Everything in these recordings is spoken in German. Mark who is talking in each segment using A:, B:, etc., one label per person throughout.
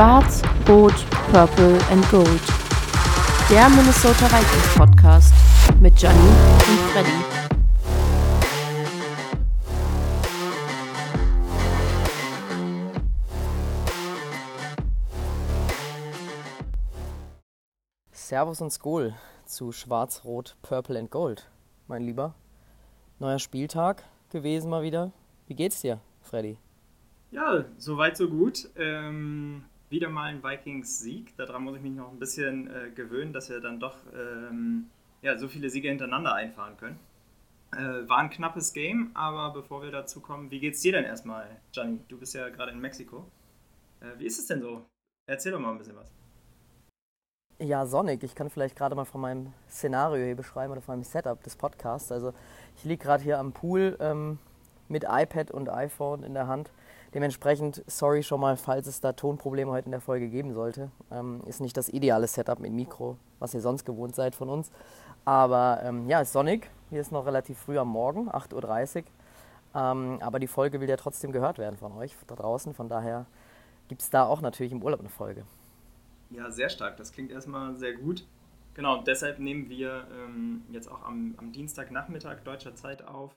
A: Schwarz, Rot, Purple and Gold. Der Minnesota Vikings Podcast mit Johnny und Freddy.
B: Servus und Skol zu Schwarz, Rot, Purple and Gold, mein Lieber. Neuer Spieltag gewesen mal wieder. Wie geht's dir, Freddy?
C: Ja, soweit so gut. Ähm, wieder mal ein Vikings-Sieg. Daran muss ich mich noch ein bisschen äh, gewöhnen, dass wir dann doch ähm, ja, so viele Siege hintereinander einfahren können. Äh, war ein knappes Game, aber bevor wir dazu kommen, wie geht's dir denn erstmal, Gianni? Du bist ja gerade in Mexiko. Äh, wie ist es denn so? Erzähl doch mal ein bisschen was.
B: Ja, sonnig. Ich kann vielleicht gerade mal von meinem Szenario hier beschreiben oder von meinem Setup des Podcasts. Also ich liege gerade hier am Pool ähm, mit iPad und iPhone in der Hand Dementsprechend, sorry schon mal, falls es da Tonprobleme heute in der Folge geben sollte. Ähm, ist nicht das ideale Setup mit Mikro, was ihr sonst gewohnt seid von uns. Aber ähm, ja, es ist sonnig. Hier ist noch relativ früh am Morgen, 8.30 Uhr. Ähm, aber die Folge will ja trotzdem gehört werden von euch da draußen. Von daher gibt es da auch natürlich im Urlaub eine Folge.
C: Ja, sehr stark. Das klingt erstmal sehr gut. Genau, deshalb nehmen wir ähm, jetzt auch am, am Dienstagnachmittag deutscher Zeit auf.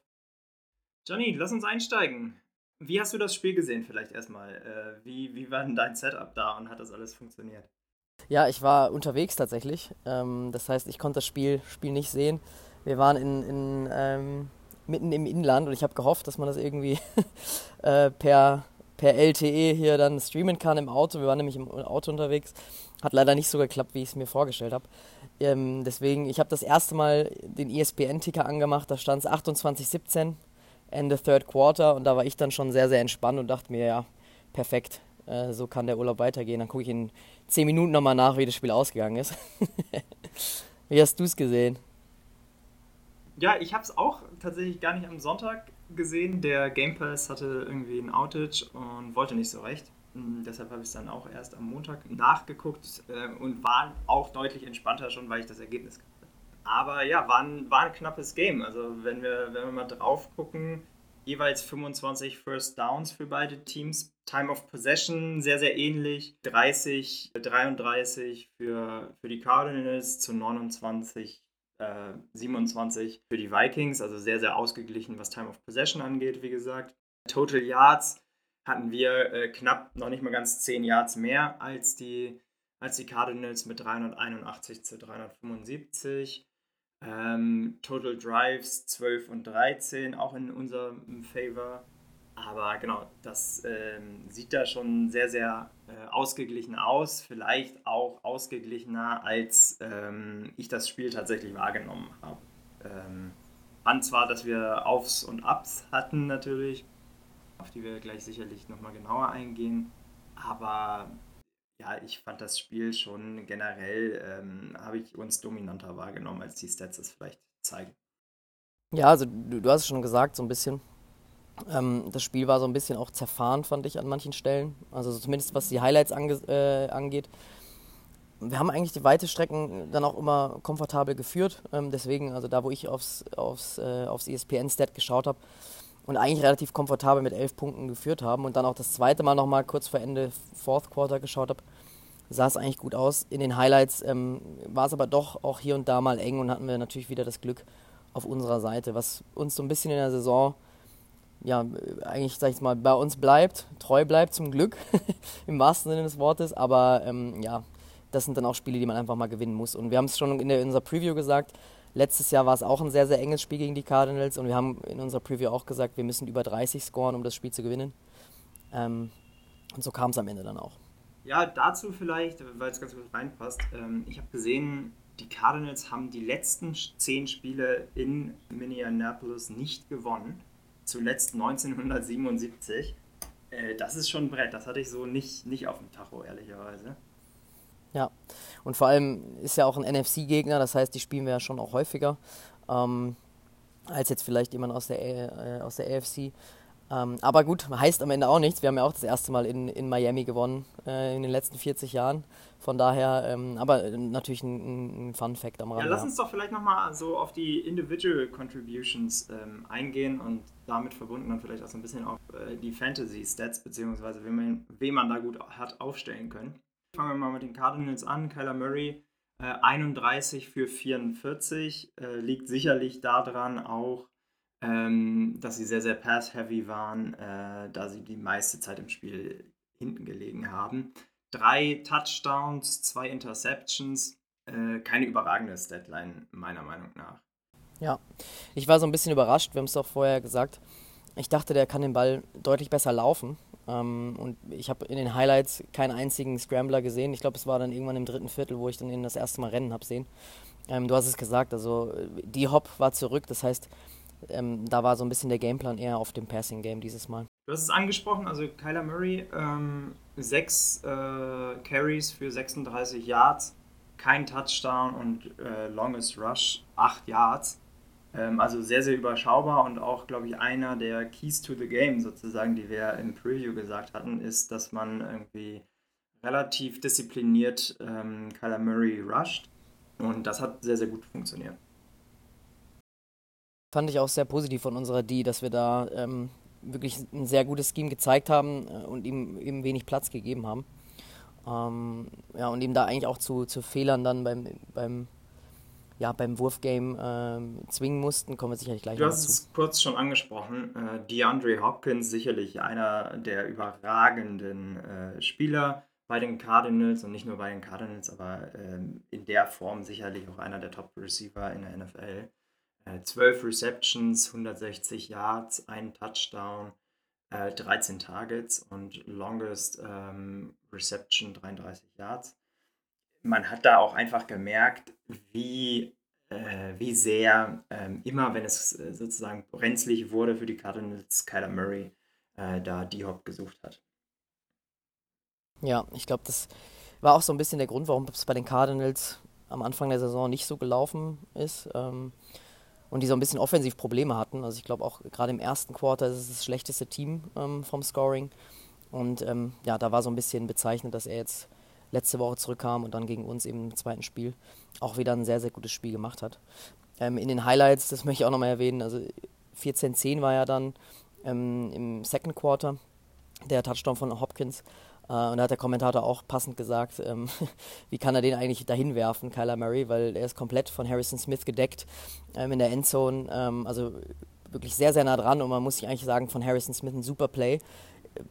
C: Johnny, lass uns einsteigen. Wie hast du das Spiel gesehen vielleicht erstmal? Äh, wie, wie war denn dein Setup da und hat das alles funktioniert?
B: Ja, ich war unterwegs tatsächlich. Ähm, das heißt, ich konnte das Spiel, Spiel nicht sehen. Wir waren in, in ähm, mitten im Inland und ich habe gehofft, dass man das irgendwie äh, per, per LTE hier dann streamen kann im Auto. Wir waren nämlich im Auto unterwegs. Hat leider nicht so geklappt, wie ich es mir vorgestellt habe. Ähm, deswegen, ich habe das erste Mal den ESPN-Ticker angemacht, da stand es 2817 Ende Third Quarter und da war ich dann schon sehr, sehr entspannt und dachte mir, ja, perfekt, äh, so kann der Urlaub weitergehen. Dann gucke ich in 10 Minuten nochmal nach, wie das Spiel ausgegangen ist. wie hast du es gesehen?
C: Ja, ich habe es auch tatsächlich gar nicht am Sonntag gesehen. Der Game Pass hatte irgendwie ein Outage und wollte nicht so recht. Und deshalb habe ich es dann auch erst am Montag nachgeguckt äh, und war auch deutlich entspannter schon, weil ich das Ergebnis aber ja, war ein, war ein knappes Game. Also wenn wir, wenn wir mal drauf gucken, jeweils 25 First Downs für beide Teams. Time of Possession sehr, sehr ähnlich. 30, 33 für, für die Cardinals zu 29, äh, 27 für die Vikings. Also sehr, sehr ausgeglichen, was Time of Possession angeht, wie gesagt. Total Yards hatten wir äh, knapp noch nicht mal ganz 10 Yards mehr als die, als die Cardinals mit 381 zu 375. Ähm, Total Drives 12 und 13 auch in unserem Favor. Aber genau, das ähm, sieht da schon sehr, sehr äh, ausgeglichen aus. Vielleicht auch ausgeglichener, als ähm, ich das Spiel tatsächlich wahrgenommen habe. Ähm, fand zwar, dass wir Aufs und Ups hatten natürlich, auf die wir gleich sicherlich nochmal genauer eingehen. Aber ja, ich fand das Spiel schon generell, ähm, habe ich uns dominanter wahrgenommen, als die Stats es vielleicht zeigen.
B: Ja, also du, du hast es schon gesagt, so ein bisschen. Ähm, das Spiel war so ein bisschen auch zerfahren, fand ich an manchen Stellen. Also zumindest was die Highlights ange äh, angeht. Wir haben eigentlich die weite Strecken dann auch immer komfortabel geführt. Ähm, deswegen, also da, wo ich aufs, aufs, äh, aufs ESPN-Stat geschaut habe, und eigentlich relativ komfortabel mit elf Punkten geführt haben und dann auch das zweite Mal nochmal kurz vor Ende Fourth Quarter geschaut habe, sah es eigentlich gut aus. In den Highlights ähm, war es aber doch auch hier und da mal eng und hatten wir natürlich wieder das Glück auf unserer Seite, was uns so ein bisschen in der Saison, ja, eigentlich, sag ich mal, bei uns bleibt, treu bleibt zum Glück, im wahrsten Sinne des Wortes, aber ähm, ja, das sind dann auch Spiele, die man einfach mal gewinnen muss. Und wir haben es schon in, der, in unserer Preview gesagt, Letztes Jahr war es auch ein sehr, sehr enges Spiel gegen die Cardinals und wir haben in unserer Preview auch gesagt, wir müssen über 30 scoren, um das Spiel zu gewinnen. Ähm, und so kam es am Ende dann auch.
C: Ja, dazu vielleicht, weil es ganz gut reinpasst. Ähm, ich habe gesehen, die Cardinals haben die letzten zehn Spiele in Minneapolis nicht gewonnen. Zuletzt 1977. Äh, das ist schon ein Brett. Das hatte ich so nicht, nicht auf dem Tacho, ehrlicherweise.
B: Ja, und vor allem ist ja auch ein NFC-Gegner, das heißt, die spielen wir ja schon auch häufiger ähm, als jetzt vielleicht jemand aus der, äh, aus der AFC. Ähm, aber gut, heißt am Ende auch nichts. Wir haben ja auch das erste Mal in, in Miami gewonnen äh, in den letzten 40 Jahren. Von daher, ähm, aber natürlich ein, ein Fun Fact am Rande.
C: Ja, lass uns doch vielleicht nochmal so auf die Individual Contributions ähm, eingehen und damit verbunden dann vielleicht auch so ein bisschen auf äh, die Fantasy Stats, beziehungsweise wen man, wen man da gut hat aufstellen können. Fangen wir mal mit den Cardinals an. Kyler Murray äh, 31 für 44 äh, liegt sicherlich daran auch, ähm, dass sie sehr, sehr pass-heavy waren, äh, da sie die meiste Zeit im Spiel hinten gelegen haben. Drei Touchdowns, zwei Interceptions, äh, keine überragende Statline meiner Meinung nach.
B: Ja, ich war so ein bisschen überrascht, wir haben es auch vorher gesagt. Ich dachte, der kann den Ball deutlich besser laufen. Ähm, und ich habe in den Highlights keinen einzigen Scrambler gesehen. Ich glaube, es war dann irgendwann im dritten Viertel, wo ich dann ihn das erste Mal rennen habe sehen. Ähm, du hast es gesagt, also die Hop war zurück, das heißt, ähm, da war so ein bisschen der Gameplan eher auf dem Passing Game dieses Mal.
C: Du hast es angesprochen, also Kyler Murray, ähm, sechs äh, Carries für 36 Yards, kein Touchdown und äh, Longest Rush, 8 Yards. Ähm, also sehr, sehr überschaubar und auch, glaube ich, einer der Keys to the Game sozusagen, die wir im Preview gesagt hatten, ist, dass man irgendwie relativ diszipliniert ähm, Kyler Murray rusht und das hat sehr, sehr gut funktioniert
B: fand ich auch sehr positiv von unserer D, dass wir da ähm, wirklich ein sehr gutes Scheme gezeigt haben äh, und ihm eben wenig Platz gegeben haben. Ähm, ja, und ihm da eigentlich auch zu, zu Fehlern dann beim, beim, ja, beim Wurfgame äh, zwingen mussten, kommen wir sicherlich gleich
C: Du hast es kurz schon angesprochen. Äh, DeAndre Hopkins, sicherlich einer der überragenden äh, Spieler bei den Cardinals und nicht nur bei den Cardinals, aber ähm, in der Form sicherlich auch einer der Top-Receiver in der NFL. 12 äh, Receptions, 160 Yards, ein Touchdown, äh, 13 Targets und Longest ähm, Reception 33 Yards. Man hat da auch einfach gemerkt, wie, äh, wie sehr ähm, immer, wenn es äh, sozusagen brenzlig wurde für die Cardinals, Kyler Murray äh, da die Hop gesucht hat.
B: Ja, ich glaube, das war auch so ein bisschen der Grund, warum es bei den Cardinals am Anfang der Saison nicht so gelaufen ist. Ähm, und die so ein bisschen offensiv Probleme hatten. Also ich glaube auch gerade im ersten Quarter ist es das schlechteste Team ähm, vom Scoring. Und ähm, ja, da war so ein bisschen bezeichnet, dass er jetzt letzte Woche zurückkam und dann gegen uns eben im zweiten Spiel auch wieder ein sehr, sehr gutes Spiel gemacht hat. Ähm, in den Highlights, das möchte ich auch nochmal erwähnen, also 14-10 war ja dann ähm, im Second Quarter der Touchdown von Hopkins. Äh, und da hat der Kommentator auch passend gesagt, ähm, wie kann er den eigentlich dahin werfen, Kyler Murray, weil er ist komplett von Harrison Smith gedeckt ähm, in der Endzone. Ähm, also wirklich sehr, sehr nah dran und man muss sich eigentlich sagen, von Harrison Smith ein super Play.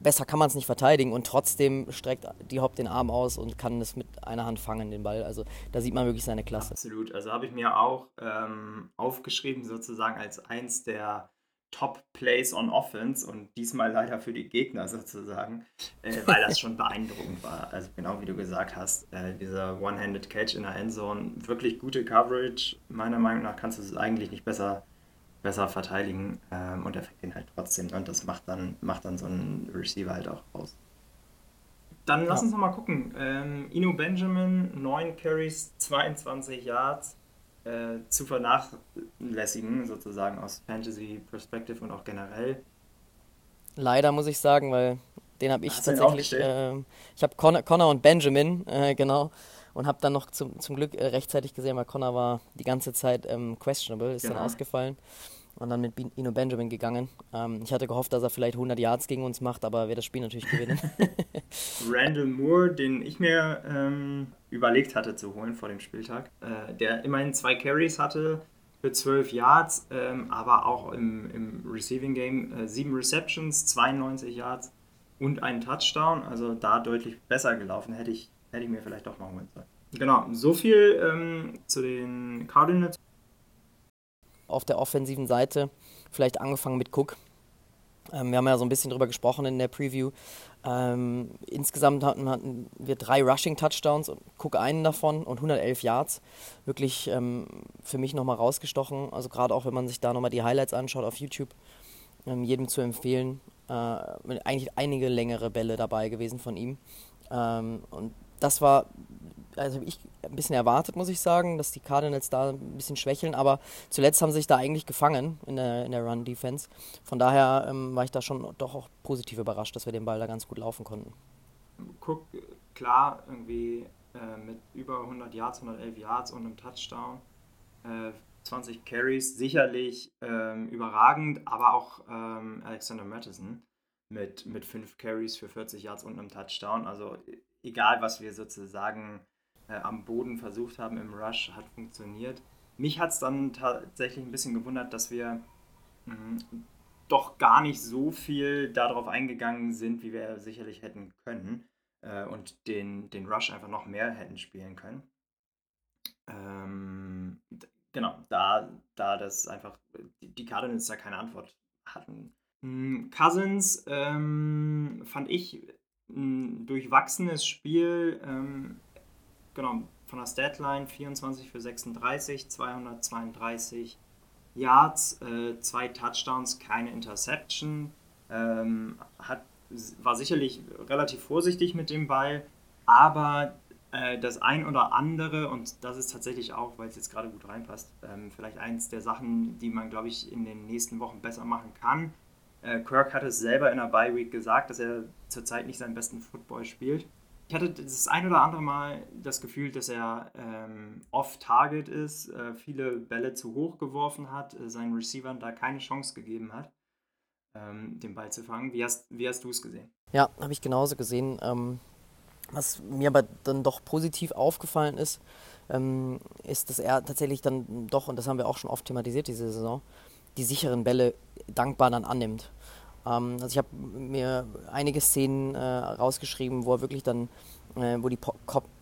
B: Besser kann man es nicht verteidigen und trotzdem streckt die Hop den Arm aus und kann es mit einer Hand fangen, den Ball. Also da sieht man wirklich seine Klasse.
C: Absolut. Also habe ich mir auch ähm, aufgeschrieben, sozusagen als eins der Top Plays on Offense und diesmal leider für die Gegner sozusagen, äh, weil das schon beeindruckend war. Also genau wie du gesagt hast, äh, dieser One-Handed Catch in der Endzone, wirklich gute Coverage. Meiner Meinung nach kannst du es eigentlich nicht besser, besser verteidigen ähm, und er fängt ihn halt trotzdem und das macht dann, macht dann so ein Receiver halt auch aus. Dann lass ja. uns nochmal gucken. Ähm, Ino Benjamin, 9 Carries, 22 Yards äh, zu vernachlässigen, sozusagen aus Fantasy-Perspective und auch generell.
B: Leider muss ich sagen, weil den habe ich Hast tatsächlich. Äh, ich habe Connor, Connor, und Benjamin, äh, genau. Und habe dann noch zum, zum Glück äh, rechtzeitig gesehen, weil Connor war die ganze Zeit ähm, questionable, ist genau. dann ausgefallen und dann mit Ino Benjamin gegangen. Ähm, ich hatte gehofft, dass er vielleicht 100 Yards gegen uns macht, aber wir das Spiel natürlich gewinnen.
C: Randall Moore, den ich mir ähm, überlegt hatte zu holen vor dem Spieltag, äh, der immerhin zwei Carries hatte für 12 Yards, ähm, aber auch im, im Receiving Game äh, sieben Receptions, 92 Yards und einen Touchdown. Also da deutlich besser gelaufen, hätte ich, hätte ich mir vielleicht doch mal holen sollen. Genau, so viel ähm, zu den Cardinals
B: auf der offensiven Seite. Vielleicht angefangen mit Cook. Ähm, wir haben ja so ein bisschen drüber gesprochen in der Preview. Ähm, insgesamt hatten, hatten, wir drei Rushing-Touchdowns und Cook einen davon und 111 Yards. Wirklich ähm, für mich nochmal rausgestochen. Also gerade auch, wenn man sich da nochmal die Highlights anschaut auf YouTube. Ähm, jedem zu empfehlen. Äh, eigentlich einige längere Bälle dabei gewesen von ihm. Ähm, und das war also ich ein bisschen erwartet, muss ich sagen, dass die Cardinals da ein bisschen schwächeln, aber zuletzt haben sie sich da eigentlich gefangen in der, in der Run-Defense. Von daher ähm, war ich da schon doch auch positiv überrascht, dass wir den Ball da ganz gut laufen konnten.
C: Guck, klar, irgendwie äh, mit über 100 Yards, 111 Yards und einem Touchdown. Äh, 20 Carries, sicherlich ähm, überragend, aber auch ähm, Alexander Mattison mit, mit 5 Carries für 40 Yards und einem Touchdown. Also egal, was wir sozusagen äh, am Boden versucht haben im Rush, hat funktioniert. Mich hat es dann tatsächlich ein bisschen gewundert, dass wir mh, doch gar nicht so viel darauf eingegangen sind, wie wir sicherlich hätten können äh, und den, den Rush einfach noch mehr hätten spielen können. Ähm, genau, da, da das einfach die Cardinals da keine Antwort hatten. Hm, Cousins ähm, fand ich ein durchwachsenes Spiel. Ähm, genau, von der Statline 24 für 36, 232 Yards, äh, zwei Touchdowns, keine Interception. Ähm, hat, war sicherlich relativ vorsichtig mit dem Ball, aber äh, das ein oder andere, und das ist tatsächlich auch, weil es jetzt gerade gut reinpasst, ähm, vielleicht eins der Sachen, die man, glaube ich, in den nächsten Wochen besser machen kann. Äh, Kirk hat es selber in der Bye Week gesagt, dass er zurzeit nicht seinen besten Football spielt. Ich hatte das ein oder andere Mal das Gefühl, dass er ähm, off-target ist, äh, viele Bälle zu hoch geworfen hat, äh, seinen Receivern da keine Chance gegeben hat, ähm, den Ball zu fangen. Wie hast, wie hast du es gesehen?
B: Ja, habe ich genauso gesehen. Ähm, was mir aber dann doch positiv aufgefallen ist, ähm, ist, dass er tatsächlich dann doch, und das haben wir auch schon oft thematisiert diese Saison, die sicheren Bälle dankbar dann annimmt. Ähm, also ich habe mir einige Szenen äh, rausgeschrieben, wo er wirklich dann, äh, wo die po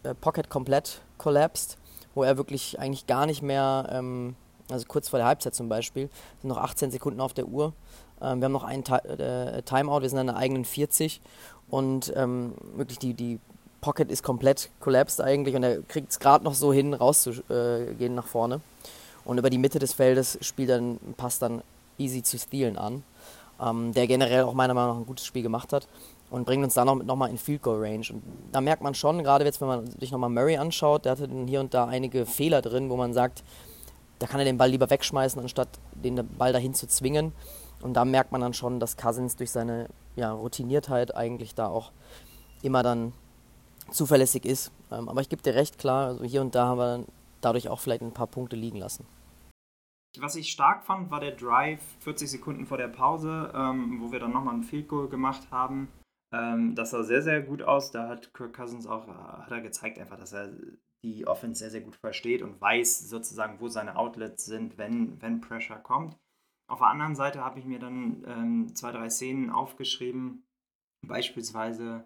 B: äh, Pocket komplett collapsed, wo er wirklich eigentlich gar nicht mehr, ähm, also kurz vor der Halbzeit zum Beispiel, sind noch 18 Sekunden auf der Uhr. Ähm, wir haben noch einen Ti äh, Timeout, wir sind an der eigenen 40 und ähm, wirklich die, die Pocket ist komplett collapsed eigentlich und er kriegt es gerade noch so hin, rauszugehen nach vorne. Und über die Mitte des Feldes spielt dann, passt dann easy zu stealen an ähm, der generell auch meiner Meinung nach ein gutes Spiel gemacht hat und bringt uns dann noch, noch mal in Field Goal Range. Und da merkt man schon, gerade jetzt, wenn man sich nochmal Murray anschaut, der hatte hier und da einige Fehler drin, wo man sagt, da kann er den Ball lieber wegschmeißen, anstatt den Ball dahin zu zwingen. Und da merkt man dann schon, dass Cousins durch seine ja, Routiniertheit eigentlich da auch immer dann zuverlässig ist. Ähm, aber ich gebe dir recht, klar, also hier und da haben wir dadurch auch vielleicht ein paar Punkte liegen lassen.
C: Was ich stark fand, war der Drive 40 Sekunden vor der Pause, ähm, wo wir dann nochmal ein Field Goal gemacht haben. Ähm, das sah sehr, sehr gut aus. Da hat Kirk Cousins auch äh, hat er gezeigt, einfach, dass er die Offense sehr, sehr gut versteht und weiß sozusagen, wo seine Outlets sind, wenn, wenn Pressure kommt. Auf der anderen Seite habe ich mir dann ähm, zwei, drei Szenen aufgeschrieben. Beispielsweise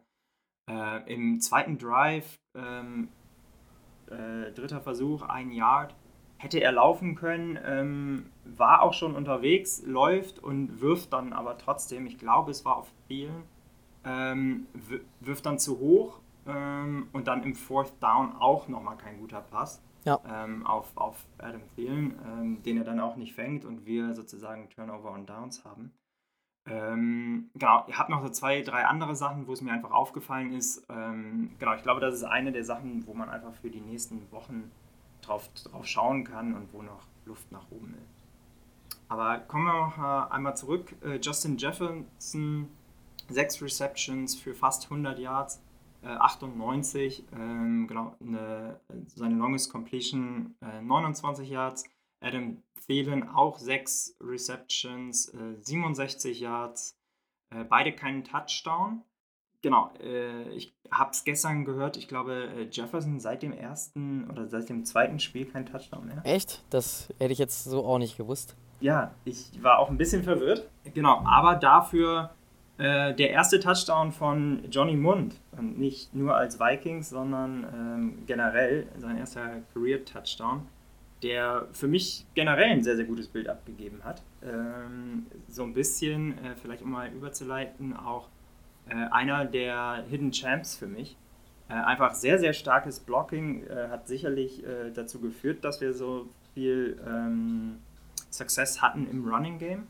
C: äh, im zweiten Drive, ähm, äh, dritter Versuch, ein Yard hätte er laufen können, ähm, war auch schon unterwegs, läuft und wirft dann aber trotzdem, ich glaube, es war auf vielen, ähm, wirft dann zu hoch ähm, und dann im Fourth Down auch nochmal kein guter Pass
B: ja.
C: Ähm, auf, auf Adam Thielen, ähm, den er dann auch nicht fängt und wir sozusagen Turnover und Downs haben. Ähm, genau, ich habe noch so zwei, drei andere Sachen, wo es mir einfach aufgefallen ist. genau, ich glaube, das ist eine der Sachen, wo man einfach für die nächsten Wochen drauf, drauf schauen kann und wo noch Luft nach oben ist. Aber kommen wir noch äh, einmal zurück. Äh, Justin Jefferson, sechs Receptions für fast 100 Yards, 98, äh, ähm, genau, eine, seine Longest Completion 29 Yards. Adam Thielen auch sechs Receptions, 67 Yards, beide keinen Touchdown. Genau, äh, ich habe es gestern gehört, ich glaube, äh, Jefferson seit dem ersten oder seit dem zweiten Spiel kein Touchdown mehr.
B: Echt? Das hätte ich jetzt so auch nicht gewusst.
C: Ja, ich war auch ein bisschen verwirrt. Genau, aber dafür äh, der erste Touchdown von Johnny Mund. Und nicht nur als Vikings, sondern ähm, generell sein erster Career-Touchdown, der für mich generell ein sehr, sehr gutes Bild abgegeben hat. Ähm, so ein bisschen, äh, vielleicht um mal überzuleiten, auch äh, einer der Hidden Champs für mich. Äh, einfach sehr, sehr starkes Blocking äh, hat sicherlich äh, dazu geführt, dass wir so viel ähm, Success hatten im Running Game.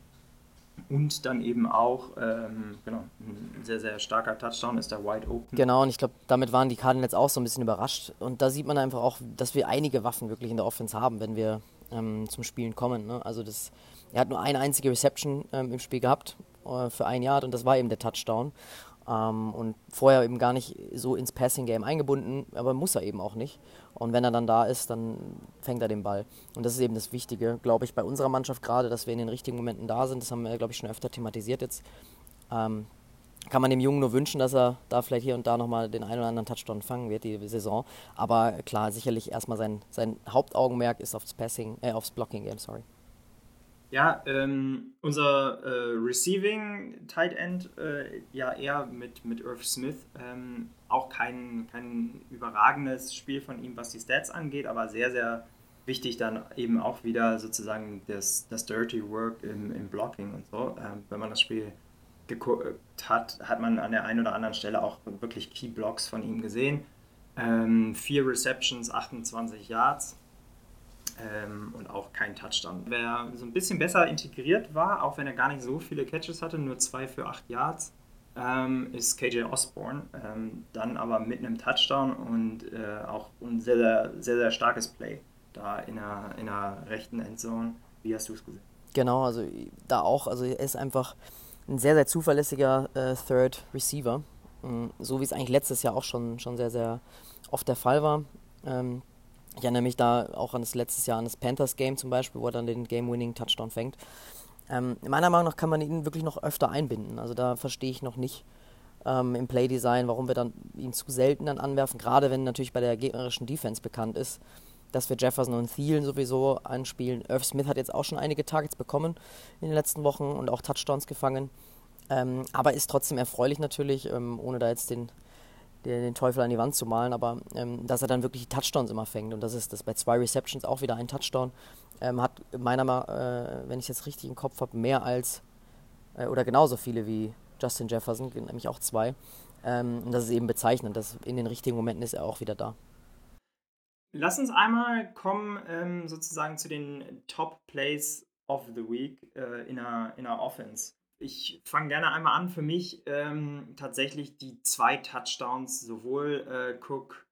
C: Und dann eben auch, ähm, genau, ein sehr, sehr starker Touchdown ist der Wide Open.
B: Genau, und ich glaube, damit waren die Cardinals auch so ein bisschen überrascht. Und da sieht man einfach auch, dass wir einige Waffen wirklich in der Offense haben, wenn wir ähm, zum Spielen kommen. Ne? Also das, er hat nur eine einzige Reception ähm, im Spiel gehabt äh, für ein Yard und das war eben der Touchdown. Ähm, und vorher eben gar nicht so ins Passing-Game eingebunden, aber muss er eben auch nicht. Und wenn er dann da ist, dann fängt er den Ball. Und das ist eben das Wichtige, glaube ich, bei unserer Mannschaft gerade, dass wir in den richtigen Momenten da sind. Das haben wir, glaube ich, schon öfter thematisiert jetzt. Ähm, kann man dem Jungen nur wünschen, dass er da vielleicht hier und da nochmal den einen oder anderen Touchdown fangen wird, die Saison. Aber klar, sicherlich erstmal sein, sein Hauptaugenmerk ist aufs Passing, äh, aufs Blocking-Game, sorry.
C: Ja, ähm, unser äh, Receiving Tight End, äh, ja eher mit, mit Irv Smith, ähm, auch kein, kein überragendes Spiel von ihm, was die Stats angeht, aber sehr, sehr wichtig dann eben auch wieder sozusagen das, das Dirty Work im, im Blocking und so. Ähm, wenn man das Spiel geguckt hat, hat man an der einen oder anderen Stelle auch wirklich Key Blocks von ihm gesehen. Ähm, vier Receptions, 28 Yards ähm, und auch kein Touchdown. Wer so ein bisschen besser integriert war, auch wenn er gar nicht so viele Catches hatte, nur zwei für acht Yards, ähm, ist KJ Osborne. Ähm, dann aber mit einem Touchdown und äh, auch ein sehr, sehr, sehr, sehr starkes Play da in der, in der rechten Endzone. Wie hast du es gesehen?
B: Genau, also da auch. Also er ist einfach ein sehr, sehr zuverlässiger äh, Third Receiver. Ähm, so wie es eigentlich letztes Jahr auch schon, schon sehr, sehr oft der Fall war. Ähm, ich erinnere mich da auch an das letztes Jahr, an das Panthers-Game zum Beispiel, wo er dann den Game-Winning-Touchdown fängt. Ähm, meiner Meinung nach kann man ihn wirklich noch öfter einbinden. Also da verstehe ich noch nicht ähm, im Play-Design, warum wir dann ihn zu selten dann anwerfen, gerade wenn natürlich bei der gegnerischen Defense bekannt ist, dass wir Jefferson und Thielen sowieso anspielen. Irv Smith hat jetzt auch schon einige Targets bekommen in den letzten Wochen und auch Touchdowns gefangen. Ähm, aber ist trotzdem erfreulich natürlich, ähm, ohne da jetzt den den, Teufel an die Wand zu malen, aber ähm, dass er dann wirklich die Touchdowns immer fängt. Und das ist das bei zwei Receptions auch wieder ein Touchdown. Ähm, hat meiner Meinung äh, wenn ich jetzt richtig im Kopf habe, mehr als äh, oder genauso viele wie Justin Jefferson, nämlich auch zwei. Ähm, und das ist eben bezeichnend, dass in den richtigen Momenten ist er auch wieder da.
C: Lass uns einmal kommen ähm, sozusagen zu den Top Plays of the Week äh, in, einer, in einer Offense ich fange gerne einmal an. Für mich ähm, tatsächlich die zwei Touchdowns, sowohl äh, Cook,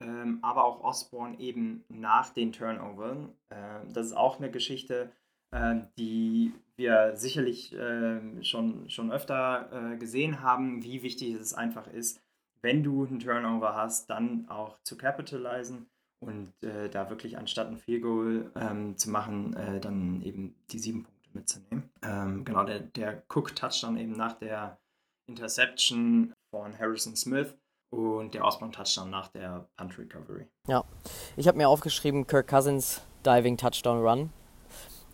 C: ähm, aber auch Osborne eben nach den Turnovern. Ähm, das ist auch eine Geschichte, äh, die wir sicherlich äh, schon, schon öfter äh, gesehen haben, wie wichtig es einfach ist, wenn du einen Turnover hast, dann auch zu capitalisieren und äh, da wirklich anstatt ein Field Goal ähm, zu machen, äh, dann eben die sieben Punkte mitzunehmen. Ähm, genau, der, der Cook-Touchdown eben nach der Interception von Harrison Smith und der Osborne-Touchdown nach der Punt-Recovery.
B: Ja, ich habe mir aufgeschrieben, Kirk Cousins Diving Touchdown Run.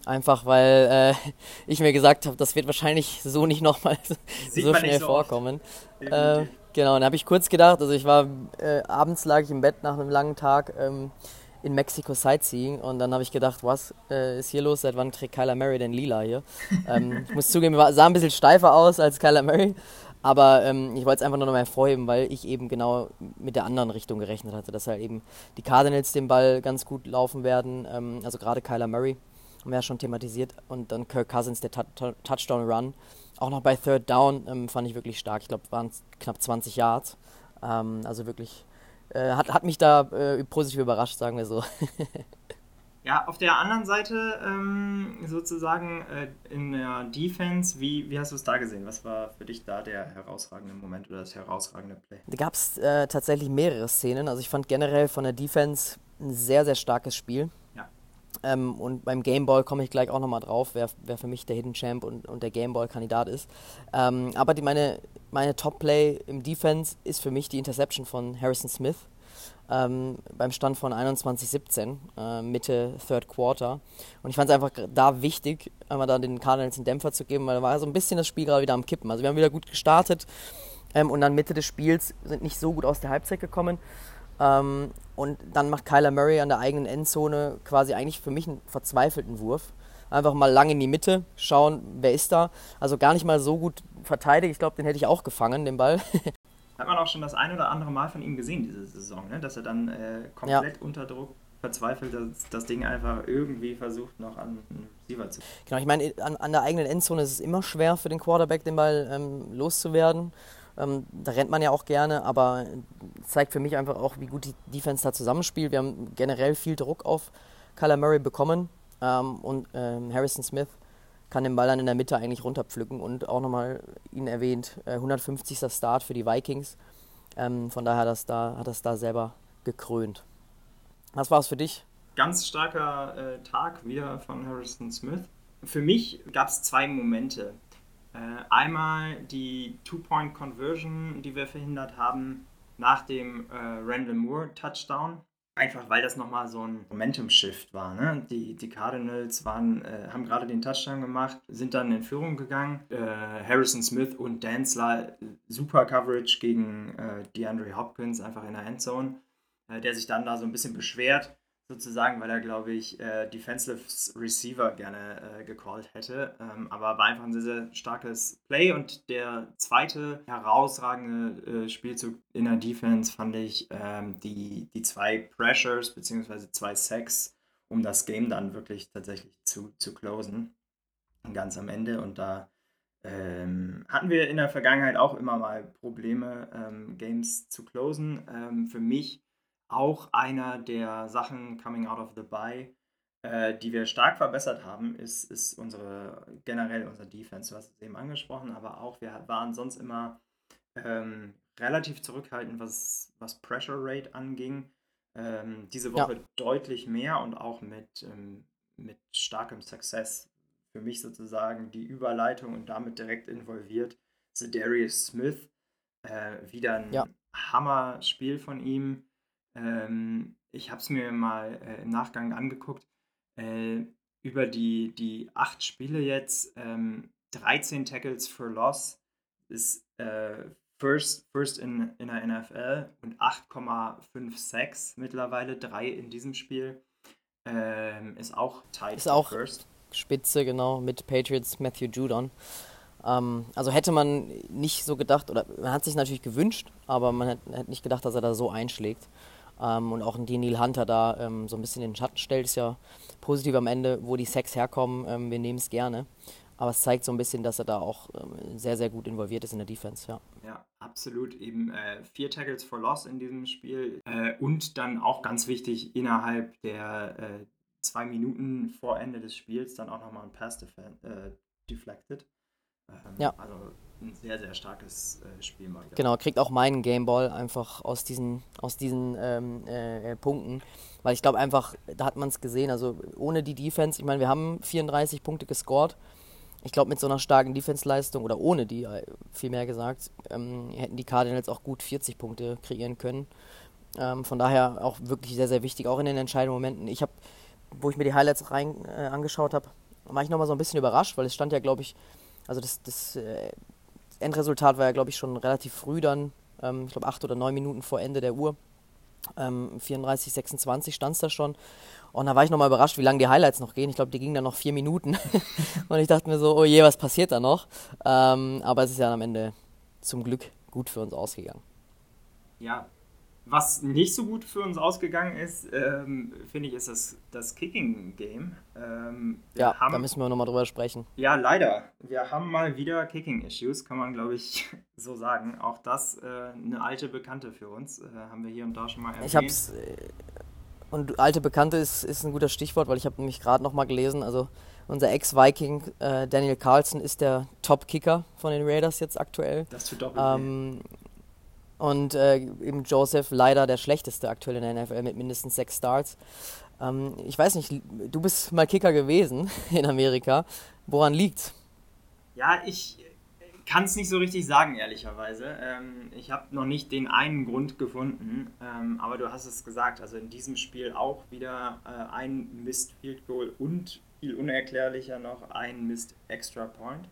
B: Einfach weil äh, ich mir gesagt habe, das wird wahrscheinlich so nicht nochmal so schnell so vorkommen. Äh, genau, dann habe ich kurz gedacht, also ich war, äh, abends lag ich im Bett nach einem langen Tag, ähm, in Mexiko Sightseeing und dann habe ich gedacht, was äh, ist hier los? Seit wann trägt Kyler Murray denn lila hier? ähm, ich muss zugeben, sah ein bisschen steifer aus als Kyler Murray, aber ähm, ich wollte es einfach nur noch mal hervorheben, weil ich eben genau mit der anderen Richtung gerechnet hatte, dass halt eben die Cardinals den Ball ganz gut laufen werden, ähm, also gerade Kyler Murray, haben wir ja schon thematisiert und dann Kirk Cousins, der Touchdown Run, auch noch bei Third Down ähm, fand ich wirklich stark, ich glaube, waren knapp 20 Yards, ähm, also wirklich äh, hat, hat mich da äh, positiv überrascht, sagen wir so.
C: ja, auf der anderen Seite ähm, sozusagen äh, in der Defense, wie, wie hast du es da gesehen? Was war für dich da der herausragende Moment oder das herausragende Play?
B: Da gab es äh, tatsächlich mehrere Szenen. Also ich fand generell von der Defense ein sehr, sehr starkes Spiel. Ähm, und beim Gameball komme ich gleich auch nochmal drauf, wer, wer für mich der Hidden Champ und, und der Gameball-Kandidat ist. Ähm, aber die, meine, meine Top-Play im Defense ist für mich die Interception von Harrison Smith ähm, beim Stand von 21-17, äh, Mitte Third Quarter. Und ich fand es einfach da wichtig, einmal da den Cardinals einen Dämpfer zu geben, weil da war so ein bisschen das Spiel gerade wieder am Kippen. Also wir haben wieder gut gestartet ähm, und dann Mitte des Spiels sind nicht so gut aus der Halbzeit gekommen. Ähm, und dann macht Kyler Murray an der eigenen Endzone quasi eigentlich für mich einen verzweifelten Wurf. Einfach mal lang in die Mitte, schauen, wer ist da. Also gar nicht mal so gut verteidigt. Ich glaube, den hätte ich auch gefangen, den Ball.
C: Hat man auch schon das ein oder andere Mal von ihm gesehen diese Saison, ne? dass er dann äh, komplett ja. unter Druck verzweifelt das, das Ding einfach irgendwie versucht, noch an einen Receiver zu
B: Genau, ich meine, an, an der eigenen Endzone ist es immer schwer für den Quarterback, den Ball ähm, loszuwerden. Ähm, da rennt man ja auch gerne, aber zeigt für mich einfach auch, wie gut die Defense da zusammenspielt. Wir haben generell viel Druck auf Kyler Murray bekommen ähm, und ähm, Harrison Smith kann den Ball dann in der Mitte eigentlich runterpflücken und auch nochmal ihn erwähnt, äh, 150. Start für die Vikings. Ähm, von daher hat das da, hat das da selber gekrönt. Was war es für dich?
C: Ganz starker äh, Tag wieder von Harrison Smith. Für mich gab es zwei Momente. Äh, einmal die Two-Point-Conversion, die wir verhindert haben nach dem äh, Randall Moore Touchdown. Einfach weil das nochmal so ein Momentum-Shift war. Ne? Die, die Cardinals waren, äh, haben gerade den Touchdown gemacht, sind dann in Führung gegangen. Äh, Harrison Smith und Danzler, super Coverage gegen äh, DeAndre Hopkins, einfach in der Endzone, äh, der sich dann da so ein bisschen beschwert sozusagen, weil er, glaube ich, äh, Defensive Receiver gerne äh, gecallt hätte. Ähm, aber war einfach ein sehr, sehr starkes Play. Und der zweite herausragende äh, Spielzug in der Defense fand ich ähm, die, die zwei Pressures bzw. zwei Sacks, um das Game dann wirklich tatsächlich zu, zu closen. Ganz am Ende. Und da ähm, hatten wir in der Vergangenheit auch immer mal Probleme, ähm, Games zu closen. Ähm, für mich auch einer der Sachen coming out of the buy, äh, die wir stark verbessert haben, ist, ist unsere generell unser Defense. Du hast es eben angesprochen, aber auch wir waren sonst immer ähm, relativ zurückhaltend, was, was Pressure Rate anging. Ähm, diese Woche ja. deutlich mehr und auch mit, ähm, mit starkem Success. Für mich sozusagen die Überleitung und damit direkt involviert. Darius Smith, äh, wieder ein ja. Hammer-Spiel von ihm. Ähm, ich habe es mir mal äh, im Nachgang angeguckt. Äh, über die, die acht Spiele jetzt, ähm, 13 Tackles for Loss ist äh, first, first in, in der NFL und 8,56 mittlerweile, drei in diesem Spiel. Ähm, ist auch
B: tight ist auch first. Spitze, genau, mit Patriots Matthew Judon. Ähm, also hätte man nicht so gedacht, oder man hat sich natürlich gewünscht, aber man hätte nicht gedacht, dass er da so einschlägt. Ähm, und auch ein Neil Hunter da ähm, so ein bisschen in den Schatten stellt, ist ja positiv am Ende, wo die Sex herkommen. Ähm, wir nehmen es gerne. Aber es zeigt so ein bisschen, dass er da auch ähm, sehr, sehr gut involviert ist in der Defense, ja.
C: Ja, absolut. Eben äh, vier Tackles for Loss in diesem Spiel. Äh, und dann auch ganz wichtig, innerhalb der äh, zwei Minuten vor Ende des Spiels dann auch nochmal ein Pass äh, deflected. Ähm, ja. Also ein sehr, sehr starkes äh, Spiel mal.
B: Genau, kriegt auch meinen Gameball einfach aus diesen, aus diesen ähm, äh, Punkten. Weil ich glaube einfach, da hat man es gesehen, also ohne die Defense, ich meine, wir haben 34 Punkte gescored. Ich glaube, mit so einer starken Defense-Leistung oder ohne die, äh, vielmehr gesagt, ähm, hätten die Cardinals auch gut 40 Punkte kreieren können. Ähm, von daher auch wirklich sehr, sehr wichtig, auch in den entscheidenden Momenten. Ich habe, wo ich mir die Highlights rein äh, angeschaut habe, war ich nochmal so ein bisschen überrascht, weil es stand ja, glaube ich, also das, das äh, Endresultat war ja, glaube ich, schon relativ früh dann, ähm, ich glaube acht oder neun Minuten vor Ende der Uhr. Ähm, 34, 26 stand es da schon. Und da war ich nochmal überrascht, wie lange die Highlights noch gehen. Ich glaube, die gingen dann noch vier Minuten. und ich dachte mir so, oh je, was passiert da noch? Ähm, aber es ist ja am Ende zum Glück gut für uns ausgegangen.
C: Ja, was nicht so gut für uns ausgegangen ist, ähm, finde ich, ist das, das Kicking-Game. Ähm,
B: ja, haben, da müssen wir nochmal drüber sprechen.
C: Ja, leider. Wir haben mal wieder Kicking-Issues, kann man, glaube ich, so sagen. Auch das äh, eine alte Bekannte für uns. Äh, haben wir hier und da schon mal erwähnt.
B: Ich hab's. Äh, und alte Bekannte ist, ist ein guter Stichwort, weil ich habe nämlich gerade nochmal gelesen, also unser Ex-Viking äh, Daniel Carlson ist der Top-Kicker von den Raiders jetzt aktuell.
C: Das tut doppelt ähm,
B: und äh, eben Joseph leider der schlechteste aktuell in der NFL mit mindestens sechs Starts. Ähm, ich weiß nicht, du bist mal Kicker gewesen in Amerika. Woran liegt's?
C: Ja, ich kann es nicht so richtig sagen, ehrlicherweise. Ähm, ich habe noch nicht den einen Grund gefunden, ähm, aber du hast es gesagt. Also in diesem Spiel auch wieder äh, ein Missed Field Goal und viel unerklärlicher noch ein Missed Extra Point.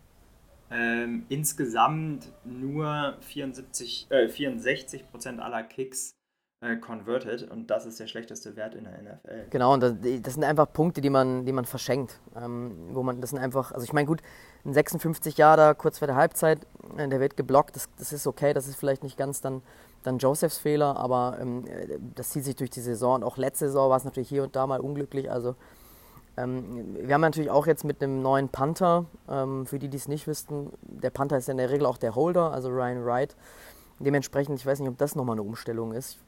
C: Ähm, insgesamt nur 74, äh, 64% aller Kicks äh, converted und das ist der schlechteste Wert in der NFL.
B: Genau, und das, das sind einfach Punkte, die man, die man verschenkt. Ähm, wo man, das sind einfach, also ich meine, gut, ein 56 Jahre kurz vor der Halbzeit, äh, der wird geblockt, das, das ist okay, das ist vielleicht nicht ganz dann, dann Josephs Fehler, aber ähm, das zieht sich durch die Saison und auch letzte Saison war es natürlich hier und da mal unglücklich, also ähm, wir haben natürlich auch jetzt mit einem neuen Panther, ähm, für die, die es nicht wüssten, der Panther ist ja in der Regel auch der Holder, also Ryan Wright. Dementsprechend, ich weiß nicht, ob das nochmal eine Umstellung ist.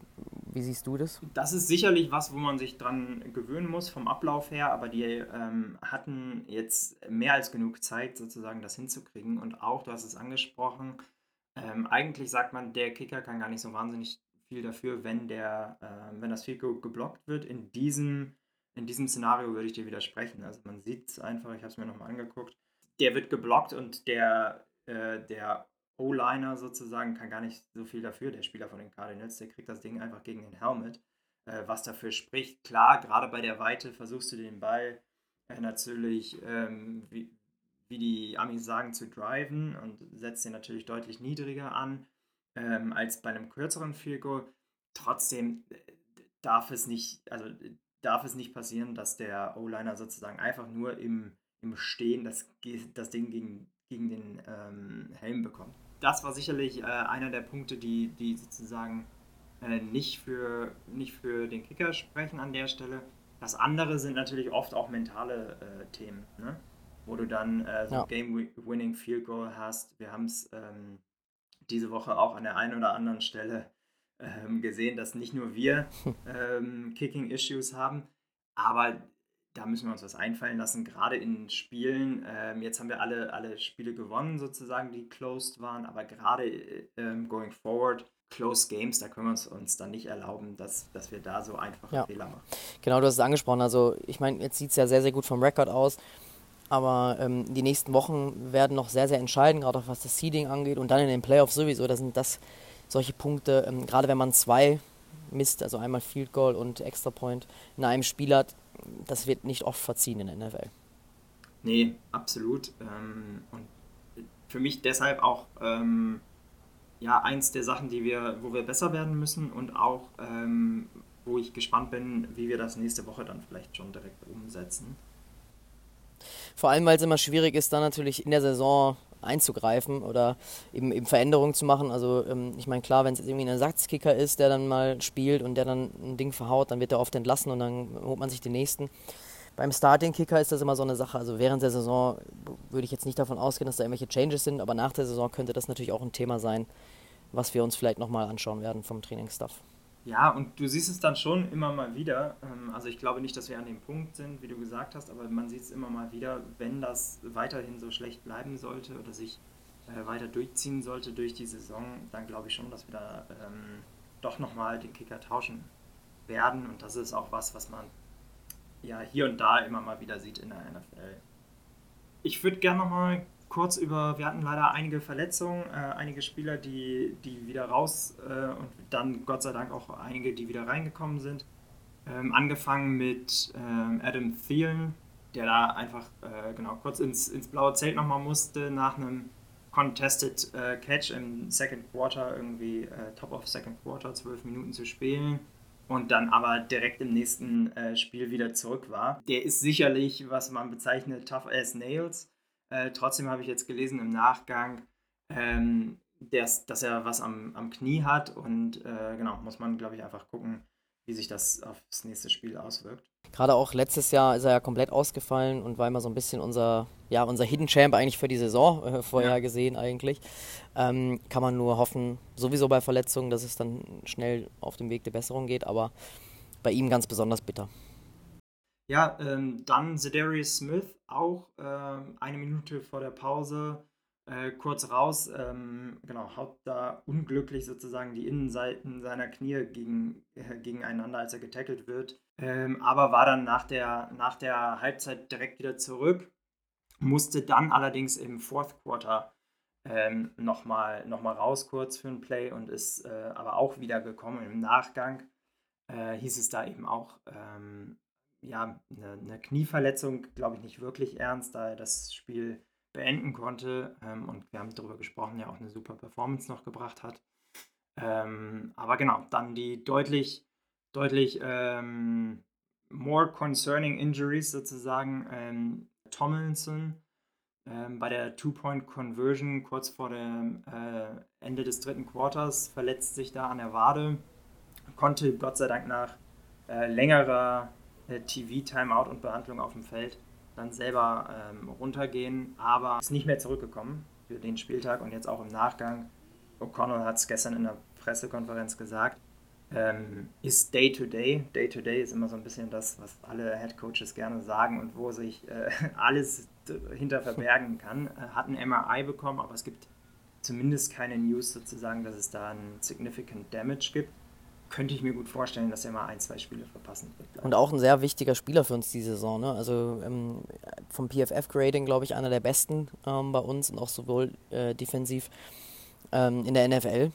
B: Wie siehst du das?
C: Das ist sicherlich was, wo man sich dran gewöhnen muss vom Ablauf her, aber die ähm, hatten jetzt mehr als genug Zeit, sozusagen das hinzukriegen. Und auch, du hast es angesprochen, ähm, eigentlich sagt man, der Kicker kann gar nicht so wahnsinnig viel dafür, wenn, der, äh, wenn das Field geblockt wird. In diesem, in diesem Szenario würde ich dir widersprechen. Also man sieht es einfach, ich habe es mir nochmal angeguckt, der wird geblockt und der, äh, der O-Liner sozusagen kann gar nicht so viel dafür, der Spieler von den Cardinals, der kriegt das Ding einfach gegen den Helmet, äh, was dafür spricht. Klar, gerade bei der Weite versuchst du den Ball äh, natürlich, ähm, wie, wie die Amis sagen, zu driven und setzt den natürlich deutlich niedriger an ähm, als bei einem kürzeren Field Goal. Trotzdem äh, darf es nicht, also darf es nicht passieren, dass der O-Liner sozusagen einfach nur im, im Stehen das, das Ding gegen, gegen den ähm, Helm bekommt das war sicherlich äh, einer der Punkte, die, die sozusagen äh, nicht, für, nicht für den Kicker sprechen an der Stelle. Das andere sind natürlich oft auch mentale äh, Themen, ne? wo du dann äh, so ja. Game-Winning Field Goal hast. Wir haben es ähm, diese Woche auch an der einen oder anderen Stelle ähm, gesehen, dass nicht nur wir ähm, Kicking-Issues haben, aber da müssen wir uns was einfallen lassen, gerade in Spielen. Ähm, jetzt haben wir alle, alle Spiele gewonnen, sozusagen, die closed waren, aber gerade ähm, going forward, close Games, da können wir uns, uns dann nicht erlauben, dass, dass wir da so einfache ja. Fehler machen.
B: Genau, du hast es angesprochen. Also, ich meine, jetzt sieht es ja sehr, sehr gut vom Rekord aus. Aber ähm, die nächsten Wochen werden noch sehr, sehr entscheidend, gerade auch was das Seeding angeht. Und dann in den Playoffs sowieso. Da sind das solche Punkte, ähm, gerade wenn man zwei misst, also einmal Field Goal und Extra Point in einem Spiel hat, das wird nicht oft verziehen in der NFL.
C: Nee, absolut. Ähm, und für mich deshalb auch ähm, ja, eins der Sachen, die wir, wo wir besser werden müssen und auch, ähm, wo ich gespannt bin, wie wir das nächste Woche dann vielleicht schon direkt umsetzen.
B: Vor allem, weil es immer schwierig ist, dann natürlich in der Saison einzugreifen oder eben, eben Veränderungen zu machen. Also ähm, ich meine, klar, wenn es irgendwie ein Ersatzkicker ist, der dann mal spielt und der dann ein Ding verhaut, dann wird er oft entlassen und dann holt man sich den nächsten. Beim Starting-Kicker ist das immer so eine Sache. Also während der Saison würde ich jetzt nicht davon ausgehen, dass da irgendwelche Changes sind, aber nach der Saison könnte das natürlich auch ein Thema sein, was wir uns vielleicht nochmal anschauen werden vom Trainingsstaff.
C: Ja, und du siehst es dann schon immer mal wieder. Ähm, also ich glaube nicht, dass wir an dem Punkt sind, wie du gesagt hast, aber man sieht es immer mal wieder, wenn das weiterhin so schlecht bleiben sollte oder sich äh, weiter durchziehen sollte durch die Saison, dann glaube ich schon, dass wir da ähm, doch nochmal den Kicker tauschen werden. Und das ist auch was, was man ja hier und da immer mal wieder sieht in der NFL. Ich würde gerne nochmal kurz über, wir hatten leider einige Verletzungen, äh, einige Spieler, die, die wieder raus äh, und dann Gott sei Dank auch einige, die wieder reingekommen sind. Ähm, angefangen mit ähm, Adam Thielen, der da einfach äh, genau kurz ins, ins blaue Zelt nochmal musste nach einem Contested äh, Catch im Second Quarter, irgendwie äh, Top of Second Quarter, zwölf Minuten zu spielen und dann aber direkt im nächsten äh, Spiel wieder zurück war. Der ist sicherlich, was man bezeichnet, tough as nails äh, trotzdem habe ich jetzt gelesen im Nachgang, ähm, dass, dass er was am, am Knie hat und äh, genau, muss man, glaube ich, einfach gucken, wie sich das aufs nächste Spiel auswirkt.
B: Gerade auch letztes Jahr ist er ja komplett ausgefallen und war immer so ein bisschen unser, ja, unser Hidden Champ eigentlich für die Saison äh, vorher ja. gesehen eigentlich. Ähm, kann man nur hoffen, sowieso bei Verletzungen, dass es dann schnell auf dem Weg der Besserung geht, aber bei ihm ganz besonders bitter.
C: Ja, ähm, dann Zedarius Smith auch ähm, eine Minute vor der Pause äh, kurz raus, ähm, genau, haut da unglücklich sozusagen die Innenseiten seiner Knie gegen, äh, gegeneinander, als er getackelt wird. Ähm, aber war dann nach der, nach der Halbzeit direkt wieder zurück, musste dann allerdings im Fourth Quarter ähm, nochmal noch mal raus kurz für ein Play und ist äh, aber auch wieder gekommen. Im Nachgang äh, hieß es da eben auch, ähm, ja, eine, eine Knieverletzung, glaube ich, nicht wirklich ernst, da er das Spiel beenden konnte. Ähm, und wir haben darüber gesprochen, ja auch eine super Performance noch gebracht hat. Ähm, aber genau, dann die deutlich, deutlich ähm, more concerning injuries sozusagen. Ähm, Tomlinson ähm, bei der Two-Point-Conversion kurz vor dem äh, Ende des dritten Quarters verletzt sich da an der Wade, konnte Gott sei Dank nach äh, längerer TV-Timeout und Behandlung auf dem Feld dann selber ähm, runtergehen, aber ist nicht mehr zurückgekommen für den Spieltag und jetzt auch im Nachgang. O'Connell hat es gestern in der Pressekonferenz gesagt, ähm, ist Day to Day. Day to Day ist immer so ein bisschen das, was alle Head Coaches gerne sagen und wo sich äh, alles hinter verbergen kann. Äh, hat ein MRI bekommen, aber es gibt zumindest keine News sozusagen, dass es da einen significant Damage gibt. Könnte ich mir gut vorstellen, dass er mal ein, zwei Spiele verpassen wird.
B: Und auch ein sehr wichtiger Spieler für uns diese Saison. Ne? Also ähm, vom PFF-Grading, glaube ich, einer der besten ähm, bei uns und auch sowohl äh, defensiv ähm, in der NFL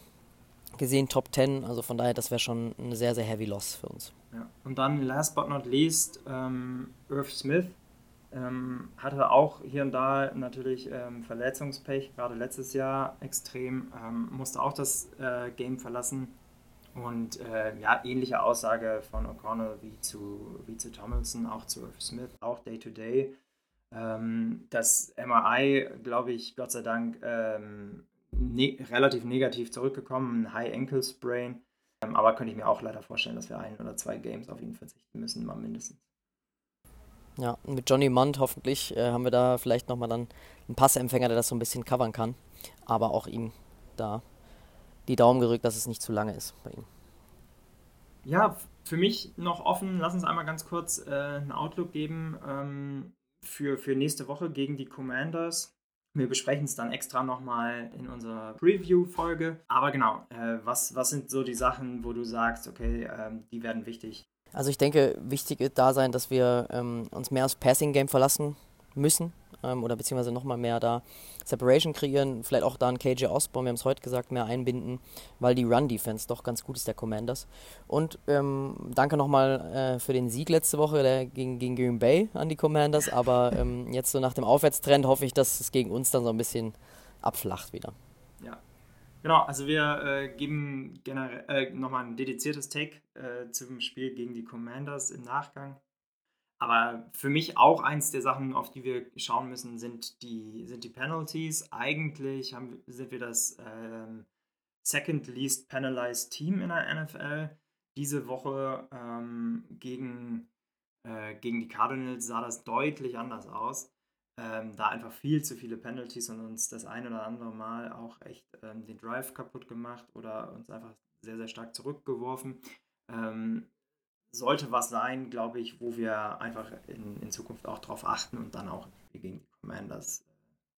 B: gesehen, Top 10. Also von daher, das wäre schon eine sehr, sehr heavy Loss für uns.
C: Ja. Und dann, last but not least, ähm, Irv Smith ähm, hatte auch hier und da natürlich ähm, Verletzungspech, gerade letztes Jahr extrem, ähm, musste auch das äh, Game verlassen. Und äh, ja, ähnliche Aussage von O'Connell wie zu, wie zu Tomlinson, auch zu Smith, auch Day-to-Day. -Day. Ähm, das MRI, glaube ich, Gott sei Dank ähm, ne relativ negativ zurückgekommen, ein High Ankle Sprain. Ähm, aber könnte ich mir auch leider vorstellen, dass wir ein oder zwei Games auf ihn verzichten müssen, mal mindestens.
B: Ja, mit Johnny Mond hoffentlich äh, haben wir da vielleicht nochmal dann einen Passempfänger, der das so ein bisschen covern kann. Aber auch ihm da die Daumen gerückt, dass es nicht zu lange ist bei ihm.
C: Ja, für mich noch offen. Lass uns einmal ganz kurz äh, einen Outlook geben ähm, für, für nächste Woche gegen die Commanders. Wir besprechen es dann extra nochmal in unserer Preview-Folge. Aber genau, äh, was, was sind so die Sachen, wo du sagst, okay, ähm, die werden wichtig
B: also ich denke, wichtig wird da sein, dass wir ähm, uns mehr aufs Passing-Game verlassen müssen ähm, oder beziehungsweise nochmal mehr da Separation kreieren, vielleicht auch da einen KJ Osborne, wir haben es heute gesagt, mehr einbinden, weil die Run-Defense doch ganz gut ist, der Commanders. Und ähm, danke nochmal äh, für den Sieg letzte Woche der, gegen, gegen Green Bay an die Commanders, aber ähm, jetzt so nach dem Aufwärtstrend hoffe ich, dass es gegen uns dann so ein bisschen abflacht wieder.
C: Genau, also wir äh, geben generell äh, nochmal ein dediziertes Take äh, zum Spiel gegen die Commanders im Nachgang. Aber für mich auch eins der Sachen, auf die wir schauen müssen, sind die, sind die Penalties. Eigentlich haben, sind wir das ähm, second least penalized Team in der NFL. Diese Woche ähm, gegen, äh, gegen die Cardinals sah das deutlich anders aus ähm, da einfach viel zu viele Penalties und uns das ein oder andere Mal auch echt ähm, den Drive kaputt gemacht oder uns einfach sehr, sehr stark zurückgeworfen. Ähm, sollte was sein, glaube ich, wo wir einfach in, in Zukunft auch drauf achten und dann auch gegen die Commanders.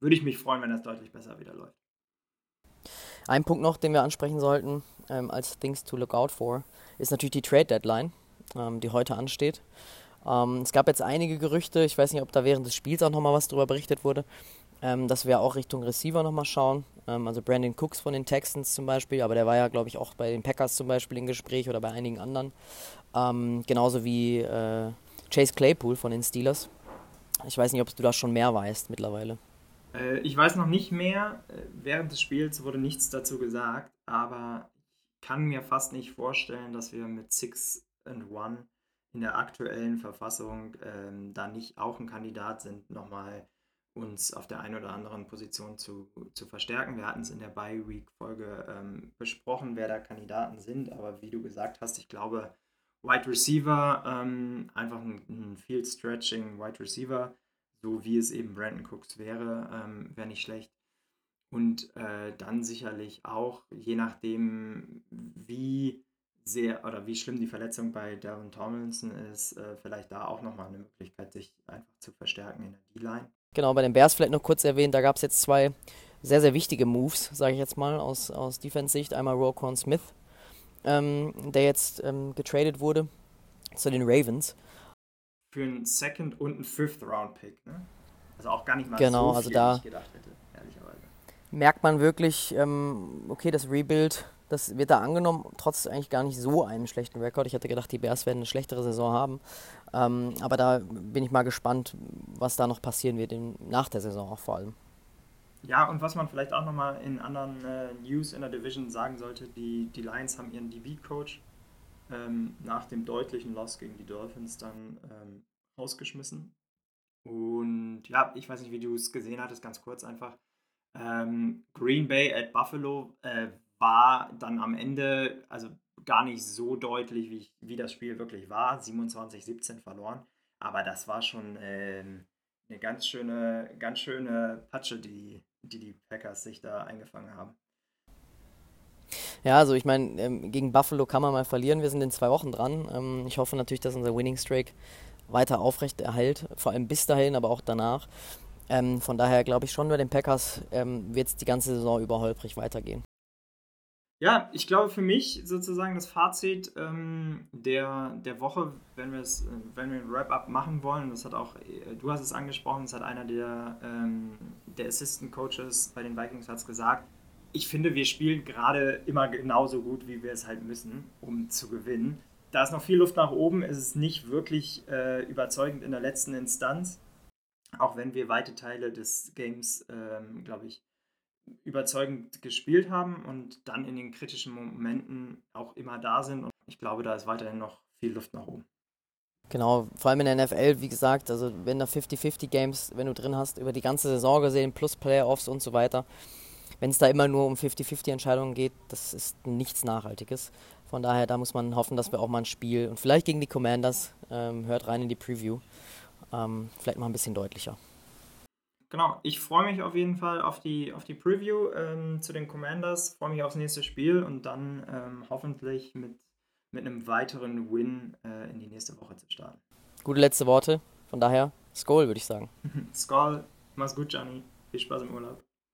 C: Würde ich mich freuen, wenn das deutlich besser wieder läuft.
B: Ein Punkt noch, den wir ansprechen sollten, ähm, als Things to look out for, ist natürlich die Trade Deadline, ähm, die heute ansteht. Ähm, es gab jetzt einige Gerüchte, ich weiß nicht, ob da während des Spiels auch nochmal was darüber berichtet wurde, ähm, dass wir auch Richtung Receiver nochmal schauen. Ähm, also Brandon Cooks von den Texans zum Beispiel, aber der war ja, glaube ich, auch bei den Packers zum Beispiel im Gespräch oder bei einigen anderen. Ähm, genauso wie äh, Chase Claypool von den Steelers. Ich weiß nicht, ob du da schon mehr weißt mittlerweile.
C: Äh, ich weiß noch nicht mehr. Äh, während des Spiels wurde nichts dazu gesagt, aber ich kann mir fast nicht vorstellen, dass wir mit 6 and 1 in der aktuellen Verfassung ähm, da nicht auch ein Kandidat sind, nochmal uns auf der einen oder anderen Position zu, zu verstärken. Wir hatten es in der Bye-Week-Folge ähm, besprochen, wer da Kandidaten sind, aber wie du gesagt hast, ich glaube, Wide Receiver, ähm, einfach ein, ein Field-Stretching Wide Receiver, so wie es eben Brandon Cooks wäre, ähm, wäre nicht schlecht. Und äh, dann sicherlich auch, je nachdem, wie sehr oder wie schlimm die Verletzung bei Darren Tomlinson ist, äh, vielleicht da auch nochmal eine Möglichkeit, sich einfach zu verstärken in der D-Line.
B: Genau, bei den Bears vielleicht noch kurz erwähnt, da gab es jetzt zwei sehr, sehr wichtige Moves, sage ich jetzt mal, aus, aus Defense-Sicht. Einmal Roquan Smith, ähm, der jetzt ähm, getradet wurde zu den Ravens.
C: Für einen Second- und einen Fifth-Round-Pick, ne? Also auch gar nicht mal
B: genau,
C: so
B: also
C: viel,
B: da
C: ich gedacht hätte, ehrlicherweise.
B: Merkt man wirklich, ähm, okay, das Rebuild das wird da angenommen, trotz eigentlich gar nicht so einem schlechten Rekord. Ich hatte gedacht, die Bears werden eine schlechtere Saison haben. Ähm, aber da bin ich mal gespannt, was da noch passieren wird in, nach der Saison auch vor allem.
C: Ja, und was man vielleicht auch nochmal in anderen äh, News in der Division sagen sollte, die, die Lions haben ihren DB-Coach ähm, nach dem deutlichen Loss gegen die Dolphins dann ähm, rausgeschmissen. Und ja, ich weiß nicht, wie du es gesehen hattest, ganz kurz einfach. Ähm, Green Bay at Buffalo äh, war dann am Ende, also gar nicht so deutlich, wie, wie das Spiel wirklich war. 27-17 verloren. Aber das war schon ähm, eine ganz schöne, ganz schöne Patsche, die, die die Packers sich da eingefangen haben.
B: Ja, also ich meine, ähm, gegen Buffalo kann man mal verlieren. Wir sind in zwei Wochen dran. Ähm, ich hoffe natürlich, dass unser Winning Streak weiter aufrecht erhält, vor allem bis dahin, aber auch danach. Ähm, von daher glaube ich schon, bei den Packers ähm, wird es die ganze Saison über holprig weitergehen.
C: Ja, ich glaube für mich sozusagen das Fazit ähm, der, der Woche, wenn wir es, wenn wir ein Wrap-up machen wollen, das hat auch, äh, du hast es angesprochen, das hat einer der, ähm, der Assistant Coaches bei den Vikings hat's gesagt. Ich finde, wir spielen gerade immer genauso gut, wie wir es halt müssen, um zu gewinnen. Da ist noch viel Luft nach oben, es ist nicht wirklich äh, überzeugend in der letzten Instanz, auch wenn wir weite Teile des Games, ähm, glaube ich, überzeugend gespielt haben und dann in den kritischen Momenten auch immer da sind. Und ich glaube, da ist weiterhin noch viel Luft nach oben.
B: Genau, vor allem in der NFL, wie gesagt, also wenn da 50-50 Games, wenn du drin hast, über die ganze Saison gesehen, plus Playoffs und so weiter, wenn es da immer nur um 50-50 Entscheidungen geht, das ist nichts Nachhaltiges. Von daher, da muss man hoffen, dass wir auch mal ein Spiel und vielleicht gegen die Commanders, ähm, hört rein in die Preview, ähm, vielleicht mal ein bisschen deutlicher
C: genau, ich freue mich auf jeden Fall auf die, auf die Preview ähm, zu den Commanders, freue mich aufs nächste Spiel und dann ähm, hoffentlich mit, mit einem weiteren Win äh, in die nächste Woche zu starten.
B: Gute letzte Worte, von daher, Skoll würde ich sagen.
C: Skoll, mach's gut, Gianni. Viel Spaß im Urlaub.